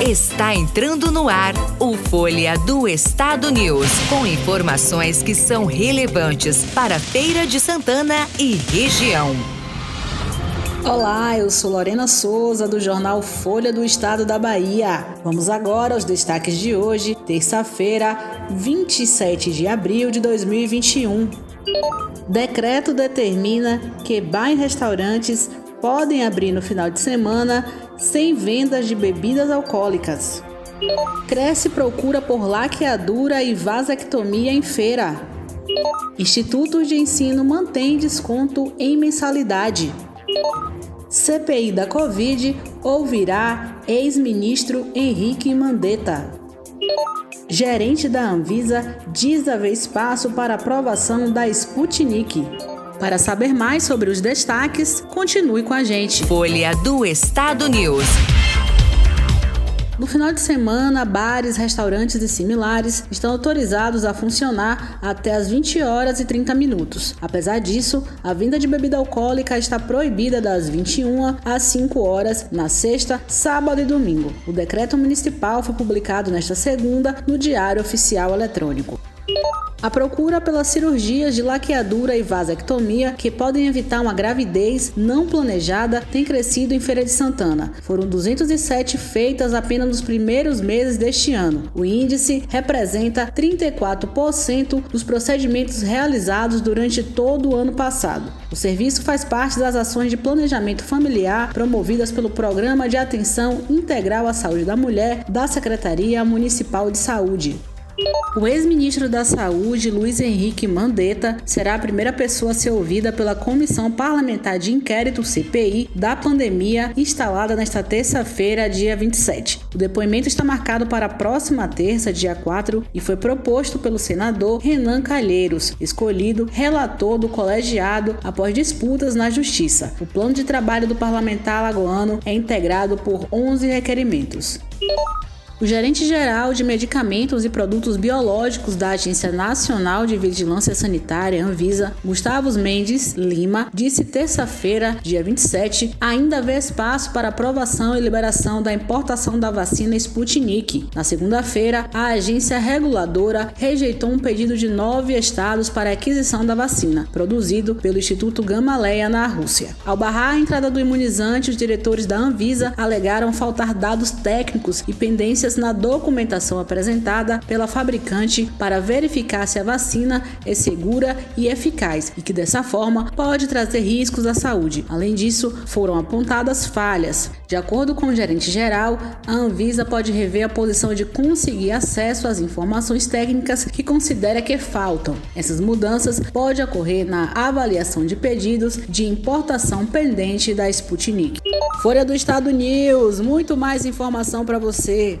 Está entrando no ar o Folha do Estado News, com informações que são relevantes para Feira de Santana e região. Olá, eu sou Lorena Souza do jornal Folha do Estado da Bahia. Vamos agora aos destaques de hoje, terça-feira, 27 de abril de 2021. Decreto determina que bar e restaurantes podem abrir no final de semana sem vendas de bebidas alcoólicas. Cresce procura por laqueadura e vasectomia em feira. Institutos de ensino mantém desconto em mensalidade. CPI da Covid ouvirá ex-ministro Henrique Mandetta. Gerente da Anvisa diz haver espaço para aprovação da Sputnik. Para saber mais sobre os destaques, continue com a gente. Folha do Estado News. No final de semana, bares, restaurantes e similares estão autorizados a funcionar até as 20 horas e 30 minutos. Apesar disso, a venda de bebida alcoólica está proibida das 21 às 5 horas na sexta, sábado e domingo. O decreto municipal foi publicado nesta segunda no Diário Oficial Eletrônico. A procura pelas cirurgias de laqueadura e vasectomia que podem evitar uma gravidez não planejada tem crescido em Feira de Santana. Foram 207 feitas apenas nos primeiros meses deste ano. O índice representa 34% dos procedimentos realizados durante todo o ano passado. O serviço faz parte das ações de planejamento familiar promovidas pelo Programa de Atenção Integral à Saúde da Mulher da Secretaria Municipal de Saúde. O ex-ministro da Saúde, Luiz Henrique Mandetta, será a primeira pessoa a ser ouvida pela Comissão Parlamentar de Inquérito CPI da pandemia, instalada nesta terça-feira, dia 27. O depoimento está marcado para a próxima terça, dia 4, e foi proposto pelo senador Renan Calheiros, escolhido relator do colegiado após disputas na Justiça. O plano de trabalho do parlamentar alagoano é integrado por 11 requerimentos. O gerente-geral de Medicamentos e Produtos Biológicos da Agência Nacional de Vigilância Sanitária, Anvisa, Gustavo Mendes Lima, disse terça-feira, dia 27, ainda haver espaço para aprovação e liberação da importação da vacina Sputnik. Na segunda-feira, a agência reguladora rejeitou um pedido de nove estados para aquisição da vacina, produzido pelo Instituto Gamaleya na Rússia. Ao barrar a entrada do imunizante, os diretores da Anvisa alegaram faltar dados técnicos e na documentação apresentada pela fabricante para verificar se a vacina é segura e eficaz e que dessa forma pode trazer riscos à saúde. Além disso, foram apontadas falhas. De acordo com o gerente geral, a Anvisa pode rever a posição de conseguir acesso às informações técnicas que considera que faltam. Essas mudanças podem ocorrer na avaliação de pedidos de importação pendente da Sputnik. Folha do Estado News, muito mais informação para você.